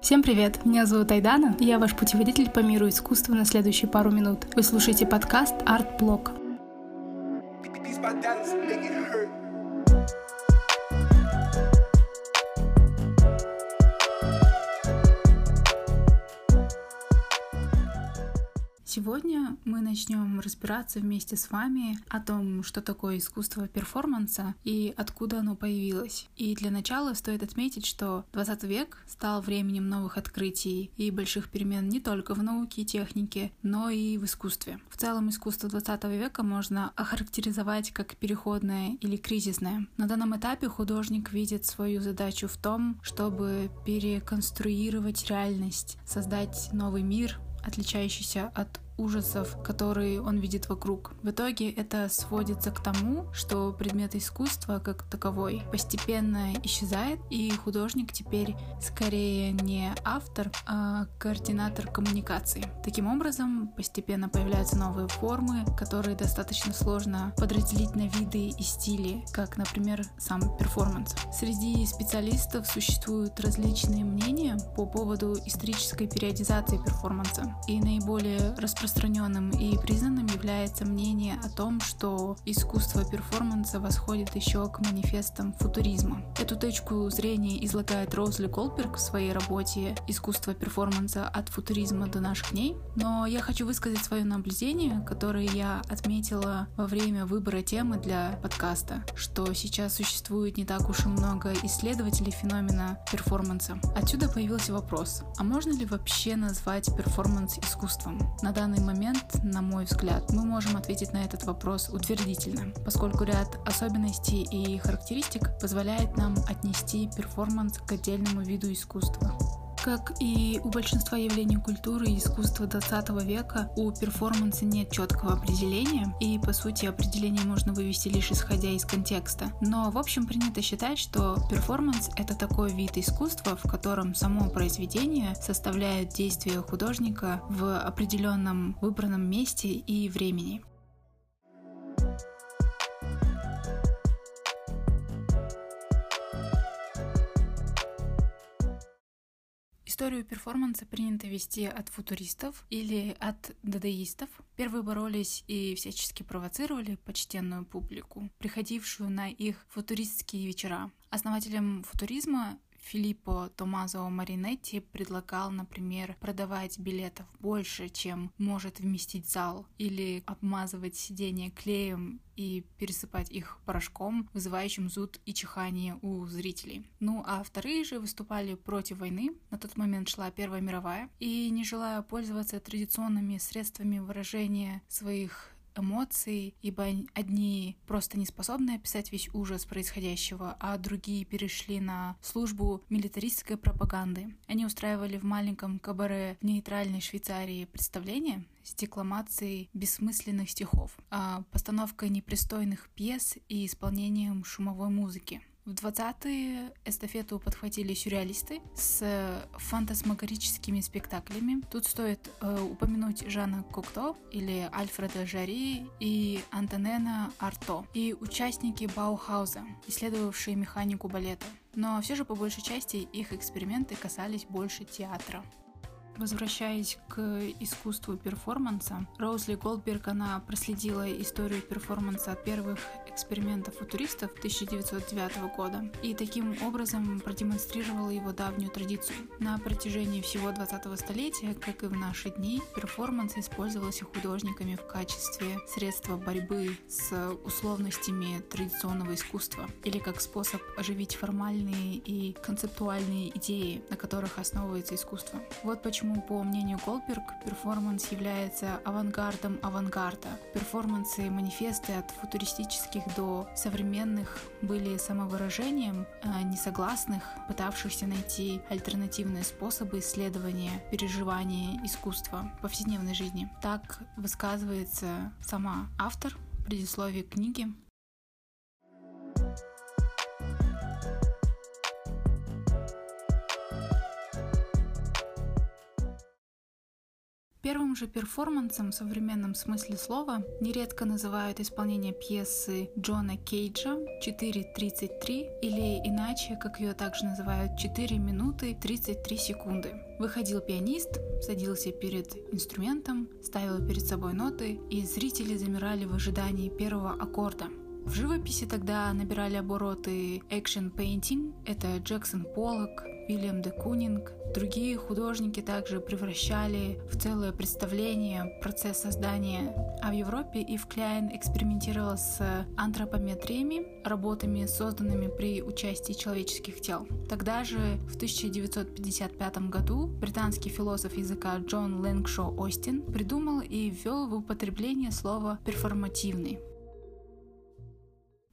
Всем привет! Меня зовут Айдана, и я ваш путеводитель по миру искусства на следующие пару минут. Вы слушаете подкаст Art Блок. Сегодня мы начнем разбираться вместе с вами о том, что такое искусство перформанса и откуда оно появилось. И для начала стоит отметить, что 20 век стал временем новых открытий и больших перемен не только в науке и технике, но и в искусстве. В целом искусство 20 века можно охарактеризовать как переходное или кризисное. На данном этапе художник видит свою задачу в том, чтобы переконструировать реальность, создать новый мир, отличающийся от ужасов, которые он видит вокруг. В итоге это сводится к тому, что предмет искусства как таковой постепенно исчезает, и художник теперь скорее не автор, а координатор коммуникации. Таким образом, постепенно появляются новые формы, которые достаточно сложно подразделить на виды и стили, как, например, сам перформанс. Среди специалистов существуют различные мнения по поводу исторической периодизации перформанса, и наиболее распространенным распространенным и признанным является мнение о том, что искусство перформанса восходит еще к манифестам футуризма. Эту точку зрения излагает Роузли Голдберг в своей работе «Искусство перформанса от футуризма до наших дней», но я хочу высказать свое наблюдение, которое я отметила во время выбора темы для подкаста, что сейчас существует не так уж и много исследователей феномена перформанса. Отсюда появился вопрос, а можно ли вообще назвать перформанс искусством? На данный данный момент, на мой взгляд, мы можем ответить на этот вопрос утвердительно, поскольку ряд особенностей и характеристик позволяет нам отнести перформанс к отдельному виду искусства. Как и у большинства явлений культуры и искусства 20 века, у перформанса нет четкого определения, и по сути определение можно вывести лишь исходя из контекста. Но в общем принято считать, что перформанс — это такой вид искусства, в котором само произведение составляет действие художника в определенном выбранном месте и времени. Историю перформанса принято вести от футуристов или от дадаистов. Первые боролись и всячески провоцировали почтенную публику, приходившую на их футуристские вечера. Основателем футуризма Филиппо Томазо Маринетти предлагал, например, продавать билетов больше, чем может вместить зал, или обмазывать сиденья клеем и пересыпать их порошком, вызывающим зуд и чихание у зрителей. Ну а вторые же выступали против войны. На тот момент шла Первая мировая. И не желая пользоваться традиционными средствами выражения своих эмоций, ибо одни просто не способны описать весь ужас происходящего, а другие перешли на службу милитаристской пропаганды. Они устраивали в маленьком кабаре в нейтральной Швейцарии представления с декламацией бессмысленных стихов, а постановкой непристойных пьес и исполнением шумовой музыки. В 20-е эстафету подхватили сюрреалисты с фантасмагорическими спектаклями. Тут стоит э, упомянуть Жана Кокто или Альфреда Жари и Антонена Арто и участники Баухауза, исследовавшие механику балета. Но все же по большей части их эксперименты касались больше театра. Возвращаясь к искусству перформанса, Роузли Голдберг, она проследила историю перформанса от первых экспериментов футуристов 1909 года и таким образом продемонстрировала его давнюю традицию. На протяжении всего 20-го столетия, как и в наши дни, перформанс использовался художниками в качестве средства борьбы с условностями традиционного искусства или как способ оживить формальные и концептуальные идеи, на которых основывается искусство. Вот почему Поэтому, по мнению Голдберг, перформанс является авангардом авангарда. Перформансы и манифесты от футуристических до современных были самовыражением э, несогласных, пытавшихся найти альтернативные способы исследования, переживания искусства в повседневной жизни. Так высказывается сама автор предисловия книги Первым же перформансом в современном смысле слова нередко называют исполнение пьесы Джона Кейджа 4.33 или иначе, как ее также называют, 4 минуты 33 секунды. Выходил пианист, садился перед инструментом, ставил перед собой ноты, и зрители замирали в ожидании первого аккорда. В живописи тогда набирали обороты action painting, это Джексон Поллок, Вильям де Кунинг. Другие художники также превращали в целое представление процесс создания. А в Европе Ив Кляйн экспериментировал с антропометриями, работами, созданными при участии человеческих тел. Тогда же, в 1955 году, британский философ языка Джон Лэнгшо Остин придумал и ввел в употребление слово «перформативный».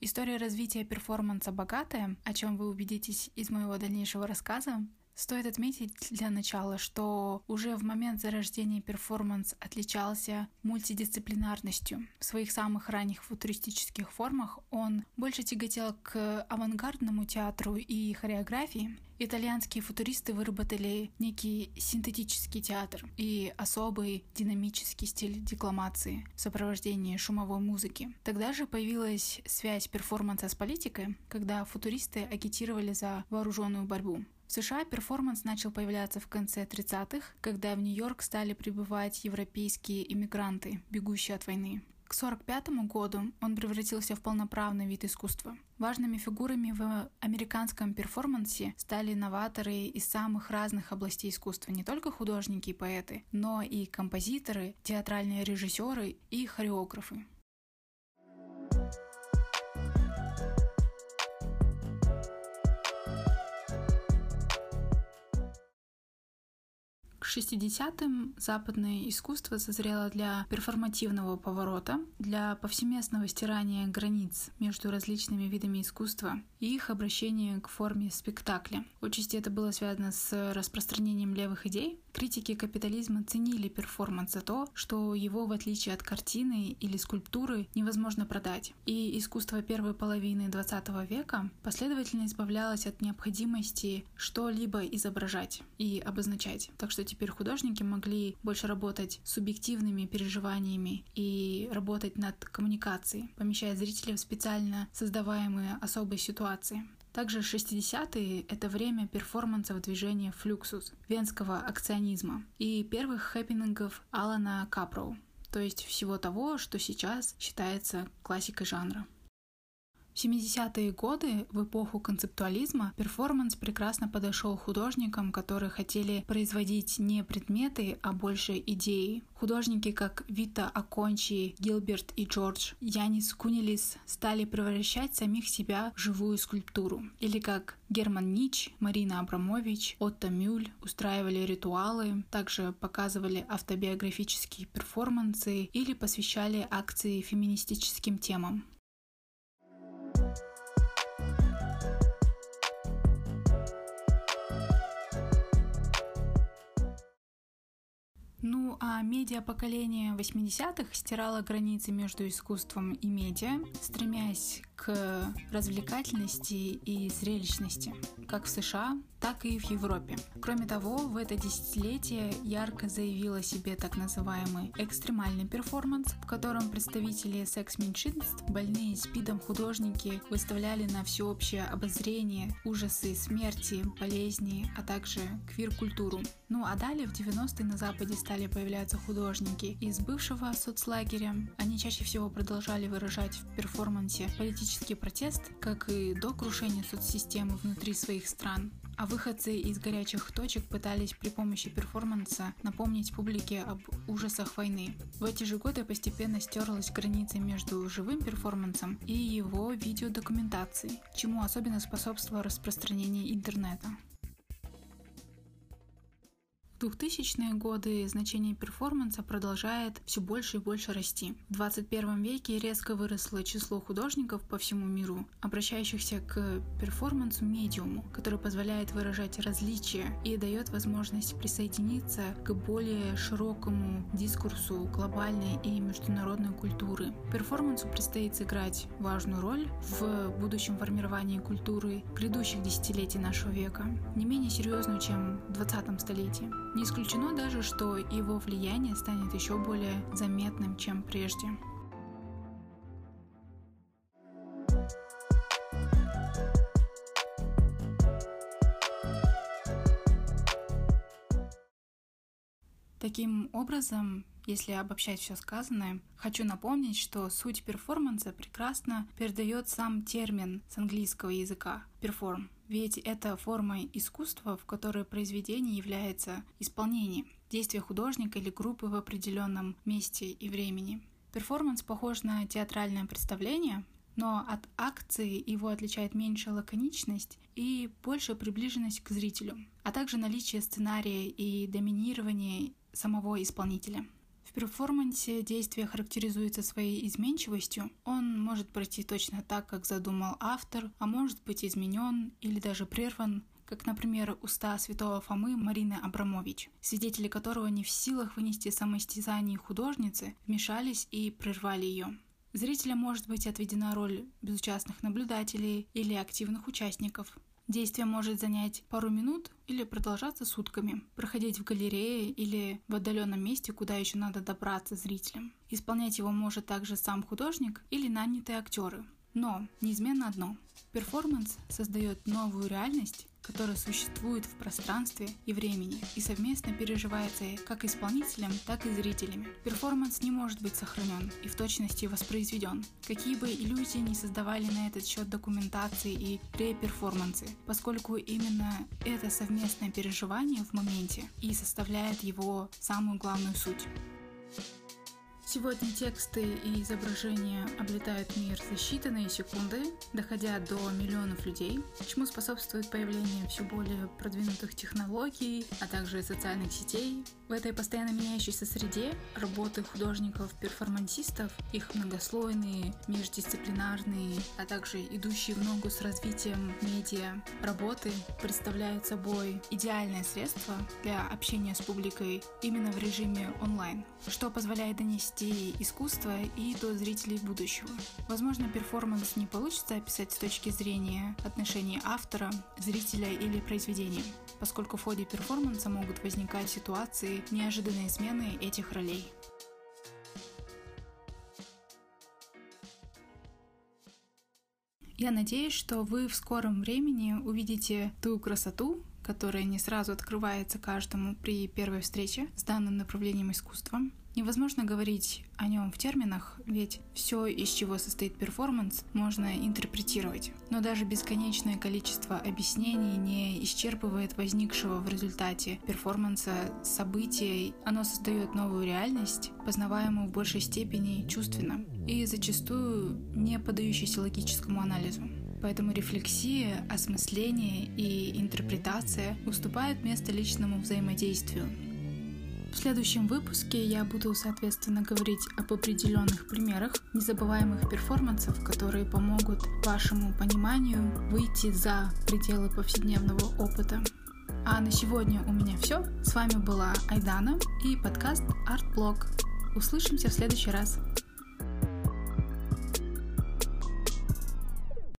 История развития перформанса богатая, о чем вы убедитесь из моего дальнейшего рассказа. Стоит отметить для начала, что уже в момент зарождения перформанс отличался мультидисциплинарностью. В своих самых ранних футуристических формах он больше тяготел к авангардному театру и хореографии, Итальянские футуристы выработали некий синтетический театр и особый динамический стиль декламации в сопровождении шумовой музыки. Тогда же появилась связь перформанса с политикой, когда футуристы агитировали за вооруженную борьбу. В США перформанс начал появляться в конце 30-х, когда в Нью-Йорк стали прибывать европейские иммигранты, бегущие от войны. К 1945 году он превратился в полноправный вид искусства. Важными фигурами в американском перформансе стали новаторы из самых разных областей искусства, не только художники и поэты, но и композиторы, театральные режиссеры и хореографы. 60-м западное искусство созрело для перформативного поворота, для повсеместного стирания границ между различными видами искусства и их обращения к форме спектакля. Отчасти это было связано с распространением левых идей. Критики капитализма ценили перформанс за то, что его, в отличие от картины или скульптуры, невозможно продать. И искусство первой половины 20 века последовательно избавлялось от необходимости что-либо изображать и обозначать. Так что теперь художники могли больше работать с субъективными переживаниями и работать над коммуникацией, помещая зрителей в специально создаваемые особые ситуации. Также 60-е — это время перформансов движения «Флюксус» венского акционизма и первых хэппинингов Алана Капроу, то есть всего того, что сейчас считается классикой жанра. В 70-е годы, в эпоху концептуализма, перформанс прекрасно подошел художникам, которые хотели производить не предметы, а больше идеи. Художники, как Вито Аккончи, Гилберт и Джордж, Яннис Кунеллис стали превращать самих себя в живую скульптуру. Или как Герман Нитш, Марина Абрамович, Отто Мюль устраивали ритуалы, также показывали автобиографические перформансы или посвящали акции феминистическим темам. Ну а медиа поколение 80-х стирало границы между искусством и медиа, стремясь к развлекательности и зрелищности, как в США, так и в Европе. Кроме того, в это десятилетие ярко заявил о себе так называемый экстремальный перформанс, в котором представители секс-меньшинств, больные спидом художники выставляли на всеобщее обозрение ужасы смерти, болезни, а также квир-культуру. Ну а далее в 90-е на Западе стали появляться художники из бывшего соцлагеря. Они чаще всего продолжали выражать в перформансе политический протест, как и до крушения соцсистемы внутри своих стран. А выходцы из горячих точек пытались при помощи перформанса напомнить публике об ужасах войны. В эти же годы постепенно стерлась граница между живым перформансом и его видеодокументацией, чему особенно способствовало распространение интернета. В 2000-е годы значение перформанса продолжает все больше и больше расти. В 21 веке резко выросло число художников по всему миру, обращающихся к перформансу медиуму, который позволяет выражать различия и дает возможность присоединиться к более широкому дискурсу глобальной и международной культуры. Перформансу предстоит сыграть важную роль в будущем формировании культуры грядущих десятилетий нашего века, не менее серьезную, чем в 20 столетии. Не исключено даже, что его влияние станет еще более заметным, чем прежде. Таким образом, если обобщать все сказанное, хочу напомнить, что суть перформанса прекрасно передает сам термин с английского языка «перформ», ведь это форма искусства, в которой произведение является исполнением действия художника или группы в определенном месте и времени. Перформанс похож на театральное представление, но от акции его отличает меньшая лаконичность и большая приближенность к зрителю, а также наличие сценария и доминирование самого исполнителя. В перформансе действие характеризуется своей изменчивостью. Он может пройти точно так, как задумал автор, а может быть изменен или даже прерван, как, например, уста святого Фомы Марины Абрамович, свидетели которого не в силах вынести самоистязание художницы, вмешались и прервали ее. Зрителям может быть отведена роль безучастных наблюдателей или активных участников. Действие может занять пару минут или продолжаться сутками, проходить в галерее или в отдаленном месте, куда еще надо добраться зрителям. Исполнять его может также сам художник или нанятые актеры. Но неизменно одно – перформанс создает новую реальность, которая существует в пространстве и времени и совместно переживается как исполнителем, так и зрителями. Перформанс не может быть сохранен и в точности воспроизведен. Какие бы иллюзии не создавали на этот счет документации и реперформансы, поскольку именно это совместное переживание в моменте и составляет его самую главную суть. Сегодня тексты и изображения облетают мир за считанные секунды, доходя до миллионов людей, чему способствует появление все более продвинутых технологий, а также социальных сетей. В этой постоянно меняющейся среде работы художников-перформансистов, их многослойные, междисциплинарные, а также идущие в ногу с развитием медиа работы представляют собой идеальное средство для общения с публикой именно в режиме онлайн, что позволяет донести донести искусство и до зрителей будущего. Возможно, перформанс не получится описать с точки зрения отношений автора, зрителя или произведения, поскольку в ходе перформанса могут возникать ситуации неожиданной смены этих ролей. Я надеюсь, что вы в скором времени увидите ту красоту, которая не сразу открывается каждому при первой встрече с данным направлением искусства, Невозможно говорить о нем в терминах, ведь все, из чего состоит перформанс, можно интерпретировать. Но даже бесконечное количество объяснений не исчерпывает возникшего в результате перформанса события. Оно создает новую реальность, познаваемую в большей степени чувственно и зачастую не поддающейся логическому анализу. Поэтому рефлексия, осмысление и интерпретация уступают место личному взаимодействию, в следующем выпуске я буду, соответственно, говорить об определенных примерах незабываемых перформансов, которые помогут вашему пониманию выйти за пределы повседневного опыта. А на сегодня у меня все. С вами была Айдана и подкаст Art Blog. Услышимся в следующий раз.